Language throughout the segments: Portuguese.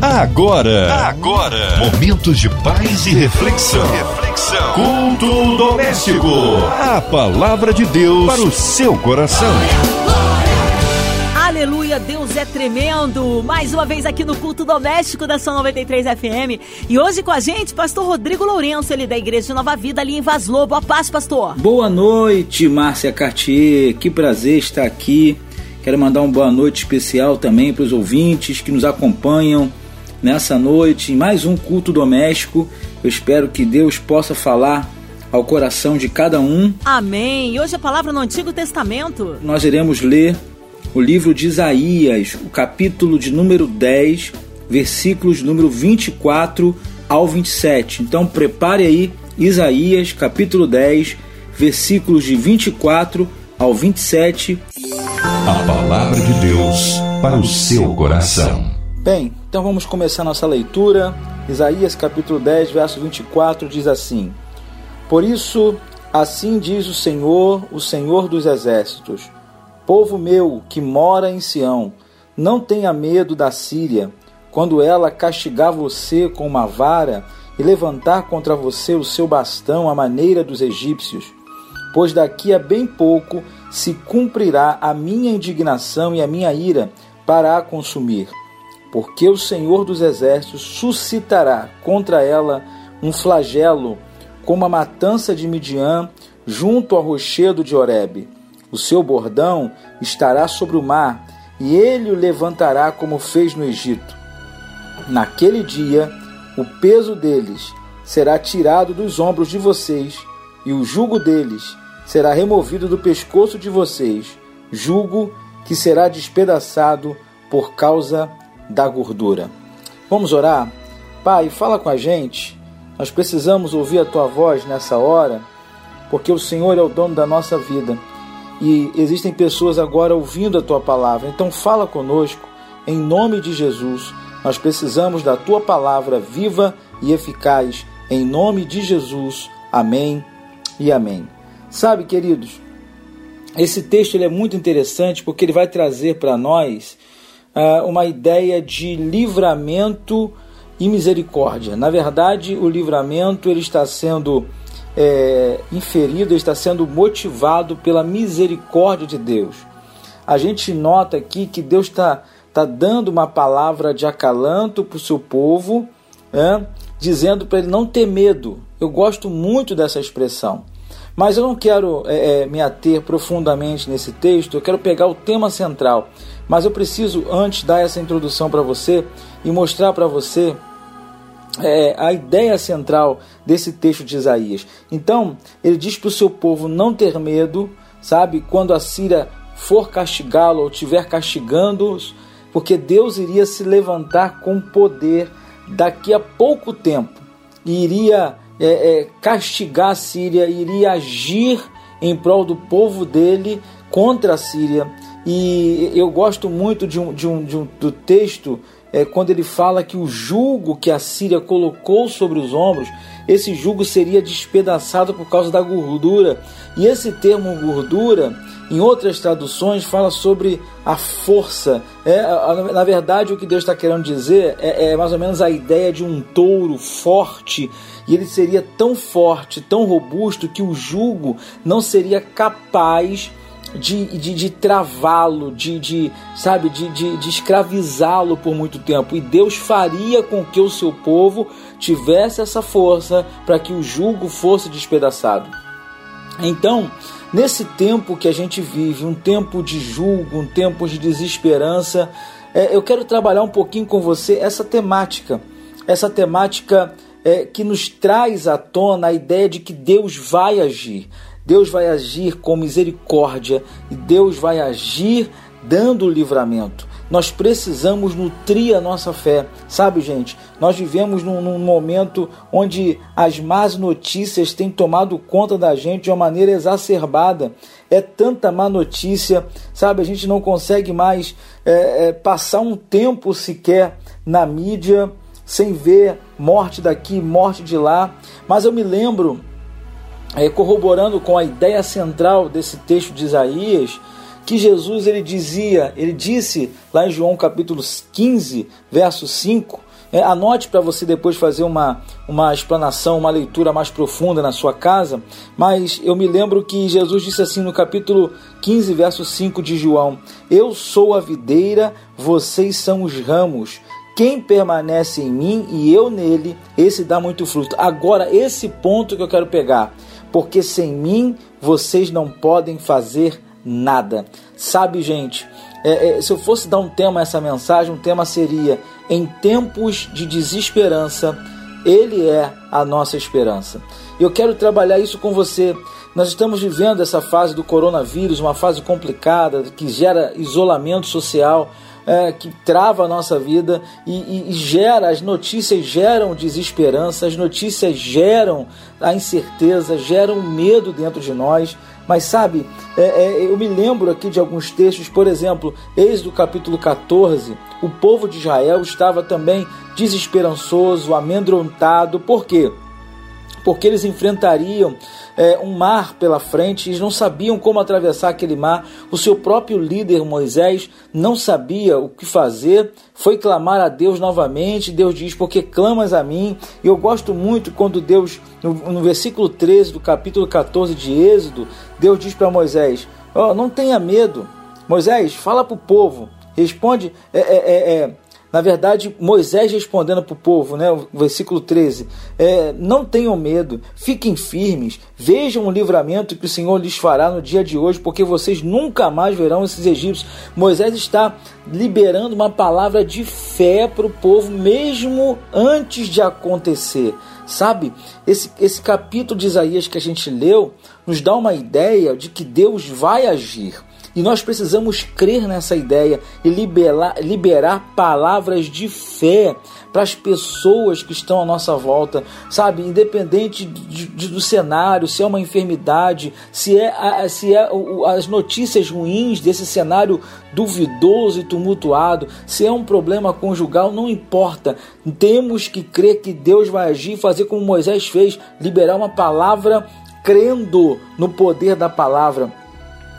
Agora, agora, momentos de paz e reflexão. Reflexão. Culto doméstico. A palavra de Deus para o seu coração. Aleluia, Deus é tremendo. Mais uma vez aqui no culto doméstico da São 93 FM. E hoje com a gente, pastor Rodrigo Lourenço, ele é da Igreja de Nova Vida ali em Vaz Lobo. A paz, pastor. Boa noite, Márcia Cartier. Que prazer estar aqui. Quero mandar uma boa noite especial também para os ouvintes que nos acompanham nessa noite em mais um culto doméstico. Eu espero que Deus possa falar ao coração de cada um. Amém. E hoje a palavra no Antigo Testamento. Nós iremos ler o livro de Isaías, o capítulo de número 10, versículos número 24 ao 27. Então prepare aí Isaías, capítulo 10, versículos de 24 ao 27. A palavra de Deus para o seu coração. Bem, então vamos começar nossa leitura. Isaías capítulo 10, verso 24 diz assim: Por isso, assim diz o Senhor, o Senhor dos exércitos: Povo meu que mora em Sião, não tenha medo da Síria, quando ela castigar você com uma vara e levantar contra você o seu bastão à maneira dos egípcios. Pois daqui a bem pouco se cumprirá a minha indignação e a minha ira para a consumir porque o Senhor dos Exércitos suscitará contra ela um flagelo, como a matança de Midian junto ao rochedo de Horebe. O seu bordão estará sobre o mar, e ele o levantará como fez no Egito. Naquele dia, o peso deles será tirado dos ombros de vocês, e o jugo deles será removido do pescoço de vocês, jugo que será despedaçado por causa da gordura. Vamos orar? Pai, fala com a gente. Nós precisamos ouvir a tua voz nessa hora, porque o Senhor é o dono da nossa vida e existem pessoas agora ouvindo a tua palavra. Então, fala conosco, em nome de Jesus. Nós precisamos da tua palavra viva e eficaz, em nome de Jesus. Amém e amém. Sabe, queridos, esse texto ele é muito interessante porque ele vai trazer para nós uma ideia de livramento e misericórdia. Na verdade, o livramento ele está sendo é, inferido, está sendo motivado pela misericórdia de Deus. A gente nota aqui que Deus está tá dando uma palavra de acalanto para o seu povo, é, dizendo para ele não ter medo. Eu gosto muito dessa expressão. Mas eu não quero é, é me ater profundamente nesse texto, eu quero pegar o tema central. Mas eu preciso antes dar essa introdução para você e mostrar para você é, a ideia central desse texto de Isaías. Então, ele diz para o seu povo não ter medo, sabe? Quando a Síria for castigá-lo ou estiver castigando-os, porque Deus iria se levantar com poder daqui a pouco tempo e iria é, é, castigar a Síria, iria agir em prol do povo dele contra a Síria e eu gosto muito de um, de um, de um do texto é, quando ele fala que o jugo que a Síria colocou sobre os ombros, esse jugo seria despedaçado por causa da gordura. E esse termo gordura, em outras traduções, fala sobre a força. É, na verdade, o que Deus está querendo dizer é, é mais ou menos a ideia de um touro forte e ele seria tão forte, tão robusto, que o jugo não seria capaz de, de, de travá-lo, de, de, sabe, de, de, de escravizá-lo por muito tempo. E Deus faria com que o seu povo tivesse essa força para que o jugo fosse despedaçado. Então, nesse tempo que a gente vive, um tempo de julgo, um tempo de desesperança, é, eu quero trabalhar um pouquinho com você essa temática, essa temática é, que nos traz à tona a ideia de que Deus vai agir. Deus vai agir com misericórdia e Deus vai agir dando livramento. Nós precisamos nutrir a nossa fé, sabe, gente? Nós vivemos num, num, momento onde as más notícias têm tomado conta da gente de uma maneira exacerbada. É tanta má notícia, sabe? A gente não consegue mais é, é, passar um tempo sequer na mídia sem ver morte daqui, morte de lá. Mas eu me lembro é, corroborando com a ideia central desse texto de Isaías, que Jesus ele dizia, ele disse lá em João capítulo 15, verso 5, É, anote para você depois fazer uma, uma explanação, uma leitura mais profunda na sua casa, mas eu me lembro que Jesus disse assim no capítulo 15, verso 5 de João: Eu sou a videira, vocês são os ramos. Quem permanece em mim e eu nele, esse dá muito fruto. Agora, esse ponto que eu quero pegar, porque sem mim vocês não podem fazer nada. Sabe, gente, é, é, se eu fosse dar um tema a essa mensagem, um tema seria: em tempos de desesperança, Ele é a nossa esperança. Eu quero trabalhar isso com você. Nós estamos vivendo essa fase do coronavírus, uma fase complicada que gera isolamento social é, que trava a nossa vida e, e, e, gera, as notícias geram desesperança, as notícias geram a incerteza, geram medo dentro de nós. Mas sabe, é, é, eu me lembro aqui de alguns textos, por exemplo, eis do capítulo 14, o povo de Israel estava também desesperançoso, amedrontado, por quê? Porque eles enfrentariam é, um mar pela frente, eles não sabiam como atravessar aquele mar. O seu próprio líder Moisés não sabia o que fazer, foi clamar a Deus novamente. Deus diz: Porque clamas a mim. E eu gosto muito quando Deus, no, no versículo 13 do capítulo 14 de Êxodo, Deus diz para Moisés: oh, Não tenha medo. Moisés, fala para o povo, responde, é, é, é, é na verdade, Moisés respondendo para o povo, né, o versículo 13: é, Não tenham medo, fiquem firmes, vejam o livramento que o Senhor lhes fará no dia de hoje, porque vocês nunca mais verão esses egípcios. Moisés está liberando uma palavra de fé para o povo, mesmo antes de acontecer. Sabe, esse, esse capítulo de Isaías que a gente leu nos dá uma ideia de que Deus vai agir. E nós precisamos crer nessa ideia e liberar, liberar palavras de fé para as pessoas que estão à nossa volta, sabe? Independente de, de, do cenário, se é uma enfermidade, se é, se é as notícias ruins desse cenário duvidoso e tumultuado, se é um problema conjugal, não importa. Temos que crer que Deus vai agir e fazer como Moisés fez, liberar uma palavra crendo no poder da palavra.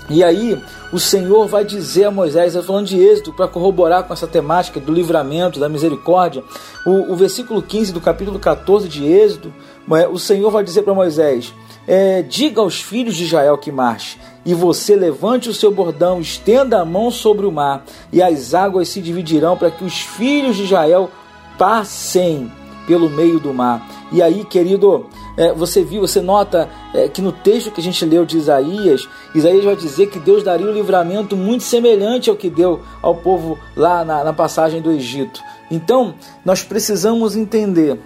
E aí, o Senhor vai dizer a Moisés, falando de êxito, para corroborar com essa temática do livramento, da misericórdia, o, o versículo 15 do capítulo 14 de Êxodo, é, o Senhor vai dizer para Moisés: é, Diga aos filhos de Israel que marche, e você levante o seu bordão, estenda a mão sobre o mar, e as águas se dividirão para que os filhos de Israel passem pelo meio do mar. E aí, querido, é, você viu, você nota é, que no texto que a gente leu de Isaías, Isaías vai dizer que Deus daria um livramento muito semelhante ao que deu ao povo lá na, na passagem do Egito. Então, nós precisamos entender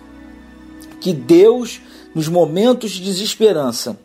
que Deus, nos momentos de desesperança,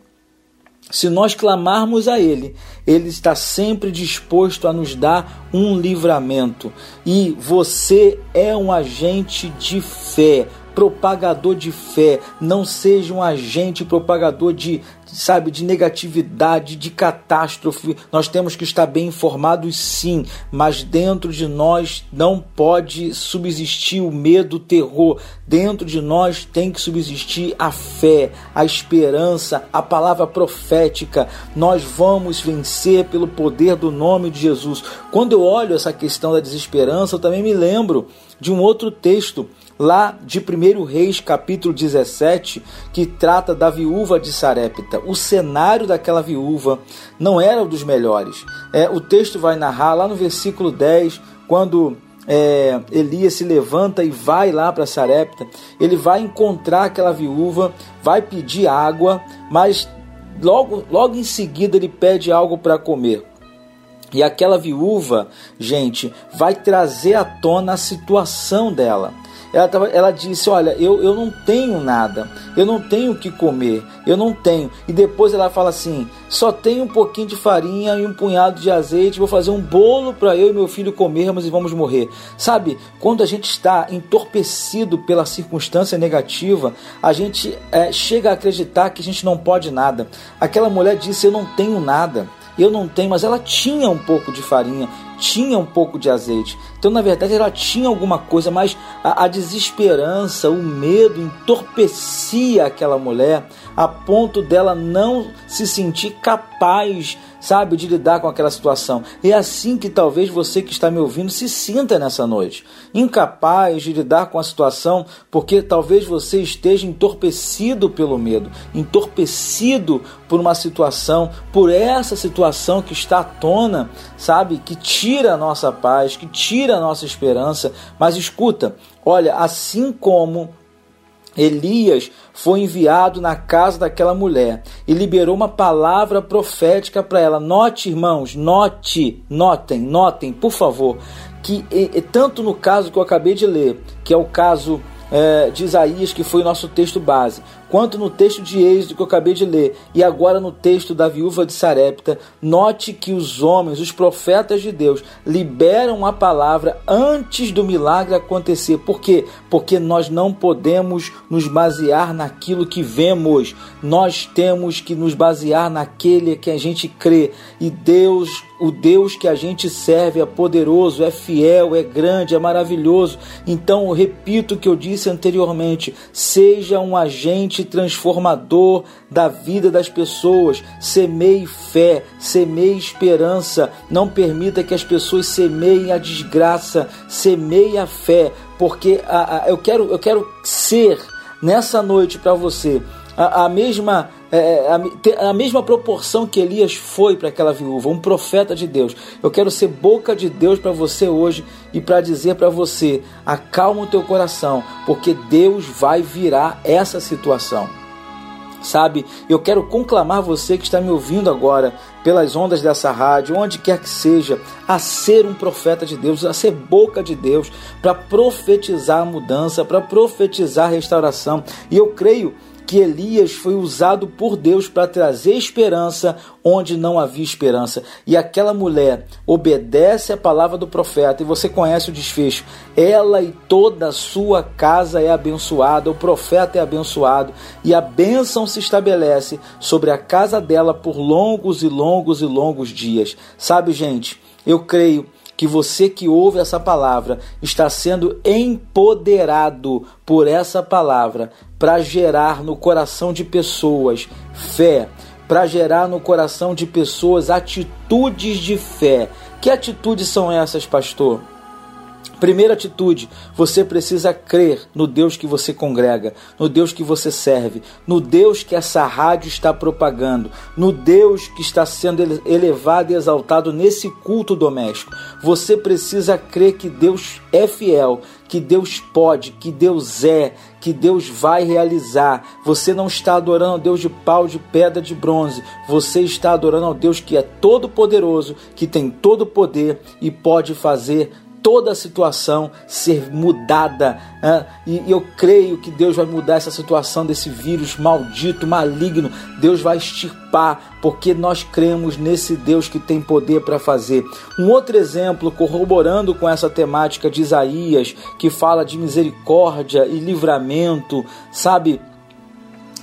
se nós clamarmos a Ele, Ele está sempre disposto a nos dar um livramento. E você é um agente de fé propagador de fé, não seja um agente propagador de, sabe, de negatividade, de catástrofe. Nós temos que estar bem informados, sim, mas dentro de nós não pode subsistir o medo, o terror. Dentro de nós tem que subsistir a fé, a esperança, a palavra profética. Nós vamos vencer pelo poder do nome de Jesus. Quando eu olho essa questão da desesperança, eu também me lembro de um outro texto lá de 1 Reis, capítulo 17, que trata da viúva de Sarepta. O cenário daquela viúva não era dos melhores. É, o texto vai narrar lá no versículo 10, quando é, Elias se levanta e vai lá para Sarepta, ele vai encontrar aquela viúva, vai pedir água, mas logo, logo em seguida ele pede algo para comer. E aquela viúva, gente, vai trazer à tona a situação dela ela, tava, ela disse: Olha, eu, eu não tenho nada, eu não tenho o que comer, eu não tenho. E depois ela fala assim: Só tenho um pouquinho de farinha e um punhado de azeite, vou fazer um bolo para eu e meu filho comermos e vamos morrer. Sabe, quando a gente está entorpecido pela circunstância negativa, a gente é, chega a acreditar que a gente não pode nada. Aquela mulher disse: Eu não tenho nada eu não tenho, mas ela tinha um pouco de farinha, tinha um pouco de azeite. Então, na verdade, ela tinha alguma coisa, mas a, a desesperança, o medo entorpecia aquela mulher a ponto dela não se sentir capaz, sabe, de lidar com aquela situação. É assim que talvez você que está me ouvindo se sinta nessa noite, incapaz de lidar com a situação, porque talvez você esteja entorpecido pelo medo, entorpecido por uma situação, por essa situação que está à tona, sabe, que tira a nossa paz, que tira a nossa esperança. Mas escuta, olha, assim como Elias foi enviado na casa daquela mulher e liberou uma palavra profética para ela. Note, irmãos, note, notem, notem, por favor, que e, tanto no caso que eu acabei de ler, que é o caso é, de Isaías, que foi o nosso texto base, quanto no texto de Êxodo que eu acabei de ler, e agora no texto da viúva de Sarepta, note que os homens, os profetas de Deus, liberam a palavra antes do milagre acontecer. Por quê? Porque nós não podemos nos basear naquilo que vemos, nós temos que nos basear naquele que a gente crê, e Deus o Deus que a gente serve é poderoso, é fiel, é grande, é maravilhoso. Então, repito o que eu disse anteriormente: seja um agente transformador da vida das pessoas. Semeie fé, semeie esperança. Não permita que as pessoas semeiem a desgraça, semeie a fé, porque a, a, eu, quero, eu quero ser nessa noite para você a, a mesma é a, a, mesma proporção que Elias foi para aquela viúva, um profeta de Deus. Eu quero ser boca de Deus para você hoje e para dizer para você: acalma o teu coração, porque Deus vai virar essa situação. Sabe, eu quero conclamar você que está me ouvindo agora pelas ondas dessa rádio, onde quer que seja, a ser um profeta de Deus, a ser boca de Deus, para profetizar a mudança, para profetizar a restauração. E eu creio que Elias foi usado por Deus para trazer esperança onde não havia esperança. E aquela mulher obedece a palavra do profeta, e você conhece o desfecho. Ela e toda a sua casa é abençoada, o profeta é abençoado, e a bênção se estabelece sobre a casa dela por longos e longos e longos dias. Sabe, gente, eu creio que você que ouve essa palavra está sendo empoderado por essa palavra para gerar no coração de pessoas fé, para gerar no coração de pessoas atitudes de fé. Que atitudes são essas, pastor? Primeira atitude, você precisa crer no Deus que você congrega, no Deus que você serve, no Deus que essa rádio está propagando, no Deus que está sendo elevado e exaltado nesse culto doméstico. Você precisa crer que Deus é fiel, que Deus pode, que Deus é, que Deus vai realizar. Você não está adorando ao Deus de pau, de pedra, de bronze. Você está adorando ao Deus que é todo poderoso, que tem todo o poder e pode fazer toda a situação ser mudada. Né? E eu creio que Deus vai mudar essa situação desse vírus maldito, maligno. Deus vai extirpar, porque nós cremos nesse Deus que tem poder para fazer. Um outro exemplo, corroborando com essa temática de Isaías, que fala de misericórdia e livramento, sabe?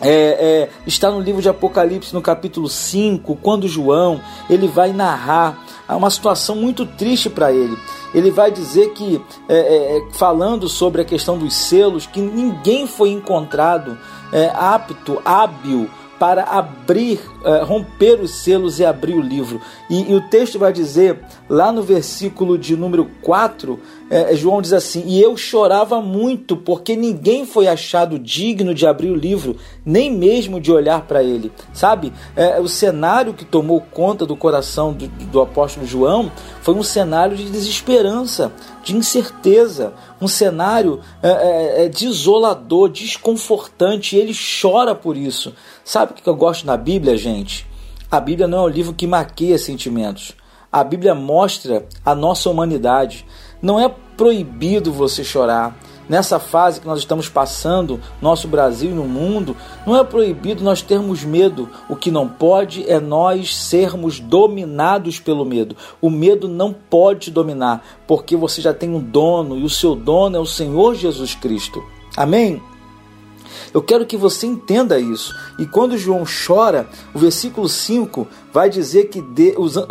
É, é, está no livro de Apocalipse, no capítulo 5, quando João ele vai narrar uma situação muito triste para ele ele vai dizer que, é, é, é, falando sobre a questão dos selos, que ninguém foi encontrado é, apto, hábil para abrir, é, romper os selos e abrir o livro. E, e, o texto vai dizer, lá no versículo de número 4, é, João diz assim: E eu chorava muito, porque ninguém foi achado digno de abrir o livro, nem mesmo de olhar para ele. Sabe? É, o cenário que tomou conta do coração do, do apóstolo João foi um cenário de desesperança, de incerteza, um cenário é, é, é desolador, desconfortante, e ele chora por isso. Sabe o que eu gosto na Bíblia, gente? A Bíblia não é um livro que maqueia sentimentos. A Bíblia mostra a nossa humanidade. Não é proibido você chorar. Nessa fase que nós estamos passando, nosso Brasil e no mundo, não é proibido nós termos medo. O que não pode é nós sermos dominados pelo medo. O medo não pode dominar, porque você já tem um dono e o seu dono é o Senhor Jesus Cristo. Amém? Eu quero que você entenda isso. E quando João chora, o versículo 5 vai dizer que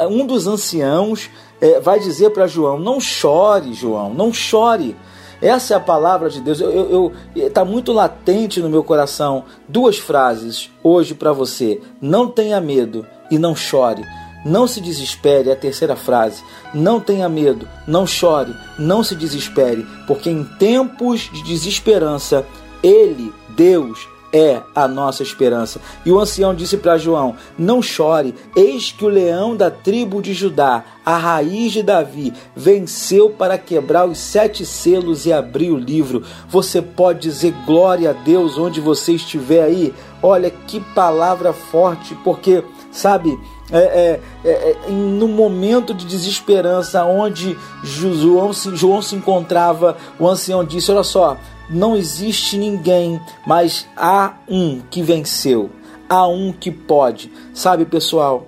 um dos anciãos é, vai dizer para João: Não chore, João, não chore. Essa é a palavra de Deus. Eu está muito latente no meu coração duas frases hoje para você. Não tenha medo e não chore. Não se desespere, é a terceira frase. Não tenha medo, não chore, não se desespere, porque em tempos de desesperança, Ele, Deus, é a nossa esperança. E o ancião disse para João: Não chore, eis que o leão da tribo de Judá, a raiz de Davi, venceu para quebrar os sete selos e abrir o livro. Você pode dizer glória a Deus onde você estiver aí. Olha que palavra forte, porque, sabe, é, é, é, é no momento de desesperança onde João se, João se encontrava, o ancião disse: Olha só, não existe ninguém, mas há um que venceu, há um que pode. Sabe, pessoal,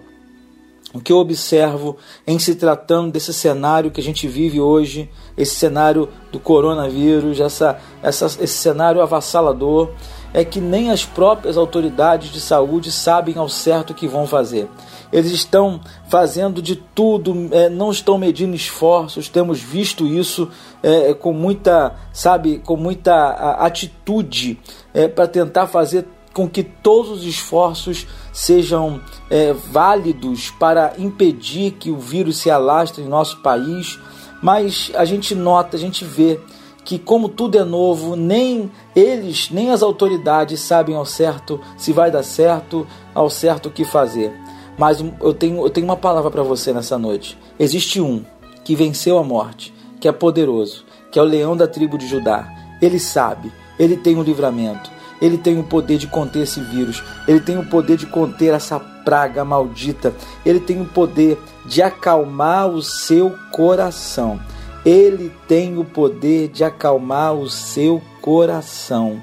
o que eu observo em se tratando desse cenário que a gente vive hoje, esse cenário do coronavírus, essa, essa, esse cenário avassalador, é que nem as próprias autoridades de saúde sabem ao certo o que vão fazer. Eles estão fazendo de tudo, é, não estão medindo esforços. Temos visto isso é, com muita, sabe, com muita atitude é, para tentar fazer com que todos os esforços sejam é, válidos para impedir que o vírus se alastre em nosso país. Mas a gente nota, a gente vê que como tudo é novo, nem eles, nem as autoridades sabem ao certo se vai dar certo, ao certo o que fazer. Mas eu tenho, eu tenho uma palavra para você nessa noite. Existe um que venceu a morte, que é poderoso, que é o leão da tribo de Judá. Ele sabe, ele tem o um livramento, ele tem o poder de conter esse vírus, ele tem o poder de conter essa praga maldita, ele tem o poder de acalmar o seu coração. Ele tem o poder de acalmar o seu coração.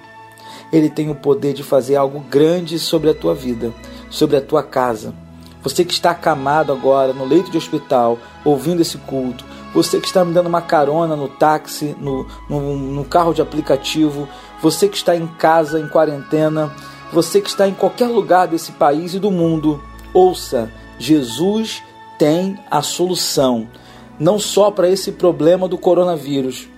Ele tem o poder de fazer algo grande sobre a tua vida, sobre a tua casa. Você que está acamado agora no leito de hospital, ouvindo esse culto, você que está me dando uma carona no táxi, no, no, no carro de aplicativo, você que está em casa, em quarentena, você que está em qualquer lugar desse país e do mundo, ouça: Jesus tem a solução não só para esse problema do coronavírus,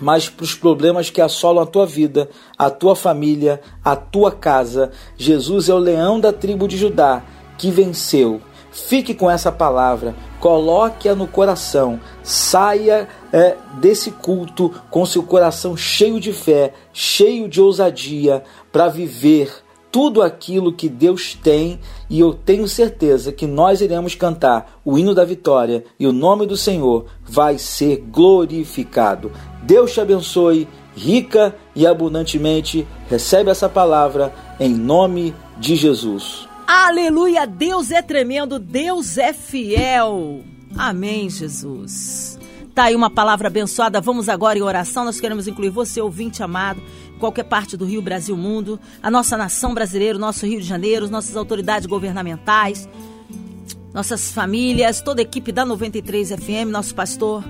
mas para os problemas que assolam a tua vida, a tua família, a tua casa. Jesus é o leão da tribo de Judá que venceu. Fique com essa palavra, coloque-a no coração, saia é, desse culto com seu coração cheio de fé, cheio de ousadia, para viver tudo aquilo que Deus tem e eu tenho certeza que nós iremos cantar o hino da vitória e o nome do Senhor vai ser glorificado. Deus te abençoe rica e abundantemente. Recebe essa palavra em nome de Jesus. Aleluia! Deus é tremendo, Deus é fiel. Amém, Jesus. Tá aí uma palavra abençoada. Vamos agora em oração. Nós queremos incluir você, ouvinte amado, qualquer parte do Rio, Brasil, mundo, a nossa nação brasileira, o nosso Rio de Janeiro, nossas autoridades governamentais, nossas famílias, toda a equipe da 93 FM, nosso pastor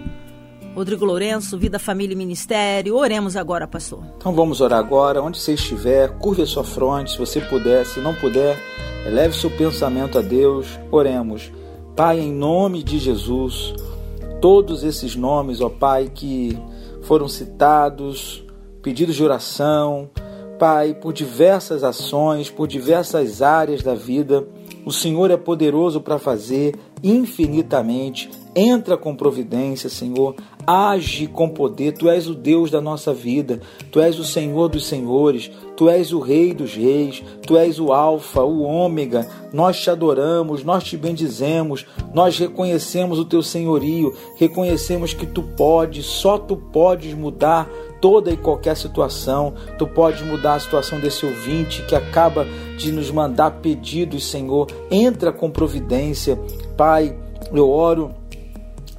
Rodrigo Lourenço, Vida, Família e Ministério. Oremos agora, pastor. Então vamos orar agora, onde você estiver, curve a sua fronte, se você puder, se não puder, eleve seu pensamento a Deus. Oremos. Pai, em nome de Jesus, todos esses nomes, ó Pai, que foram citados, pedidos de oração, Pai, por diversas ações, por diversas áreas da vida, o Senhor é poderoso para fazer infinitamente. Entra com providência, Senhor. Age com poder. Tu és o Deus da nossa vida. Tu és o Senhor dos senhores. Tu és o Rei dos reis. Tu és o Alfa, o Ômega. Nós te adoramos, nós te bendizemos. Nós reconhecemos o teu senhorio. Reconhecemos que tu podes, só tu podes mudar toda e qualquer situação. Tu podes mudar a situação desse ouvinte que acaba de nos mandar pedidos, Senhor. Entra com providência. Pai, eu oro,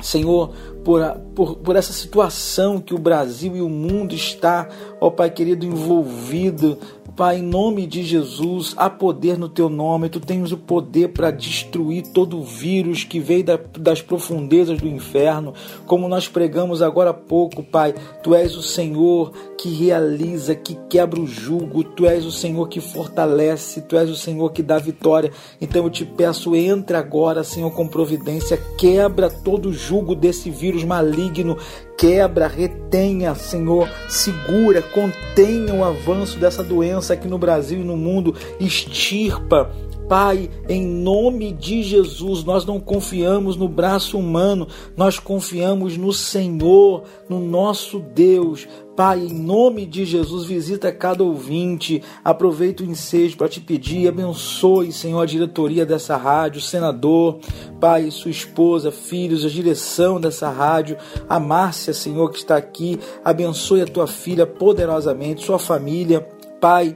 Senhor, por, por, por essa situação que o Brasil e o mundo está, ó Pai querido, envolvido Pai, em nome de Jesus, há poder no teu nome, tu tens o poder para destruir todo o vírus que veio da, das profundezas do inferno. Como nós pregamos agora há pouco, Pai, tu és o Senhor que realiza, que quebra o jugo, tu és o Senhor que fortalece, tu és o Senhor que dá vitória. Então eu te peço, entra agora, Senhor, com providência, quebra todo o jugo desse vírus maligno quebra, retenha, Senhor, segura, contenha o avanço dessa doença aqui no Brasil e no mundo, extirpa. Pai, em nome de Jesus, nós não confiamos no braço humano, nós confiamos no Senhor, no nosso Deus. Pai, em nome de Jesus, visita cada ouvinte. Aproveita o ensejo para te pedir, abençoe, Senhor, a diretoria dessa rádio, o senador, Pai, sua esposa, filhos, a direção dessa rádio, a Márcia, Senhor, que está aqui. Abençoe a tua filha poderosamente, sua família. Pai,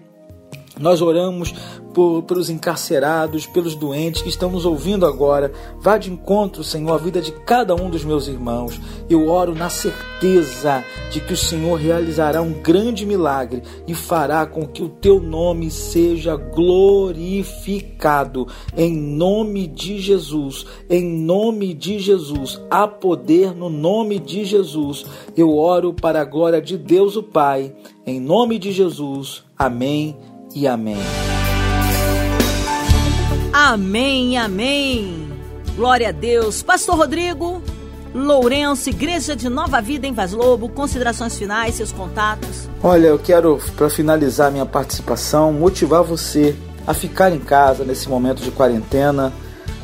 nós oramos por, pelos encarcerados, pelos doentes que estão nos ouvindo agora. Vá de encontro, Senhor, à vida de cada um dos meus irmãos. Eu oro na certeza de que o Senhor realizará um grande milagre e fará com que o teu nome seja glorificado. Em nome de Jesus, em nome de Jesus, há poder no nome de Jesus. Eu oro para a glória de Deus o Pai. Em nome de Jesus. Amém e amém. Amém, amém. Glória a Deus. Pastor Rodrigo Lourenço, Igreja de Nova Vida em Vaz Lobo, considerações finais, seus contatos. Olha, eu quero, para finalizar minha participação, motivar você a ficar em casa nesse momento de quarentena,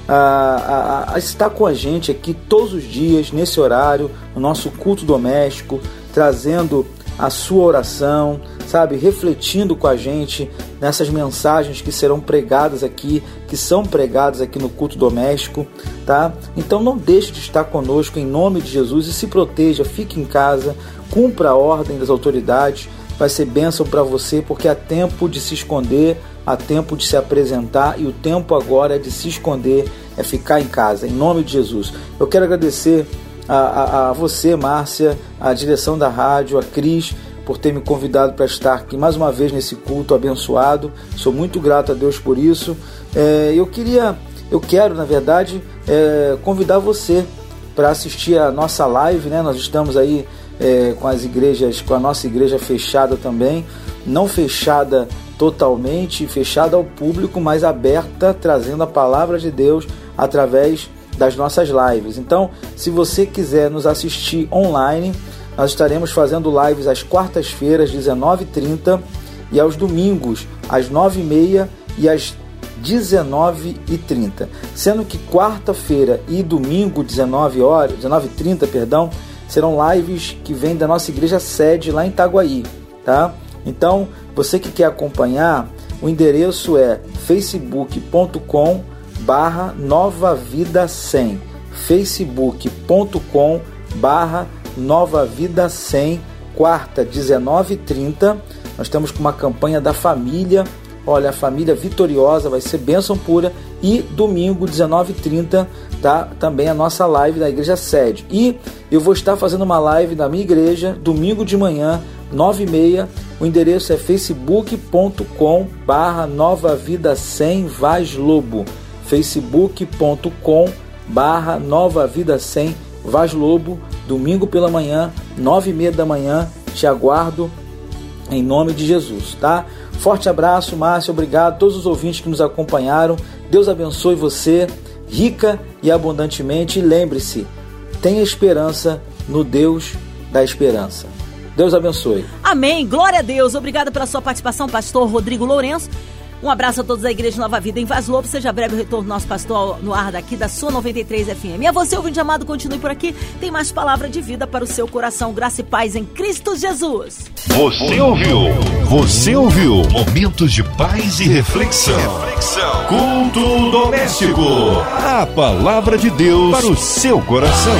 a, a, a estar com a gente aqui todos os dias, nesse horário, no nosso culto doméstico, trazendo a sua oração, sabe, refletindo com a gente nessas mensagens que serão pregadas aqui, que são pregadas aqui no culto doméstico, tá? Então não deixe de estar conosco em nome de Jesus e se proteja, fique em casa, cumpra a ordem das autoridades, vai ser bênção para você, porque há tempo de se esconder, há tempo de se apresentar e o tempo agora é de se esconder, é ficar em casa, em nome de Jesus. Eu quero agradecer a, a, a você, Márcia, a direção da rádio, a Cris, por ter me convidado para estar aqui mais uma vez nesse culto abençoado. Sou muito grato a Deus por isso. É, eu queria, eu quero, na verdade, é, convidar você para assistir a nossa live, né? Nós estamos aí é, com as igrejas, com a nossa igreja fechada também, não fechada totalmente, fechada ao público, mas aberta, trazendo a palavra de Deus através das nossas lives. Então, se você quiser nos assistir online, nós estaremos fazendo lives às quartas-feiras, 19h30 e aos domingos, às 9h30 e às 19h30. Sendo que quarta-feira e domingo, 19 horas, 19h30, perdão, serão lives que vêm da nossa igreja sede lá em Itaguaí, tá? Então, você que quer acompanhar, o endereço é facebook.com barra Nova Vida 100 facebook.com barra Nova Vida 100 quarta 19:30 nós estamos com uma campanha da família. Olha a família vitoriosa vai ser bênção pura. E domingo 19:30 tá? Também a nossa live da igreja sede. E eu vou estar fazendo uma live da minha igreja domingo de manhã 9h30 o endereço é facebook.com barra Nova Vida 100 Vaz Lobo facebook.com barra Nova Vida 100 Vaz Lobo, domingo pela manhã, nove e meia da manhã, te aguardo em nome de Jesus, tá? Forte abraço, Márcio, obrigado a todos os ouvintes que nos acompanharam. Deus abençoe você, rica e abundantemente. E lembre-se, tenha esperança no Deus da esperança. Deus abençoe. Amém. Glória a Deus. Obrigada pela sua participação, pastor Rodrigo Lourenço. Um abraço a todos da Igreja Nova Vida em Vaz Lobo. Seja breve o retorno nosso pastor no ar daqui da sua 93 FM. E a você, ouvinte amado, continue por aqui. Tem mais palavra de vida para o seu coração. Graça e paz em Cristo Jesus. Você ouviu? Você ouviu? Momentos de paz e reflexão. reflexão. Culto doméstico. A palavra de Deus para o seu coração.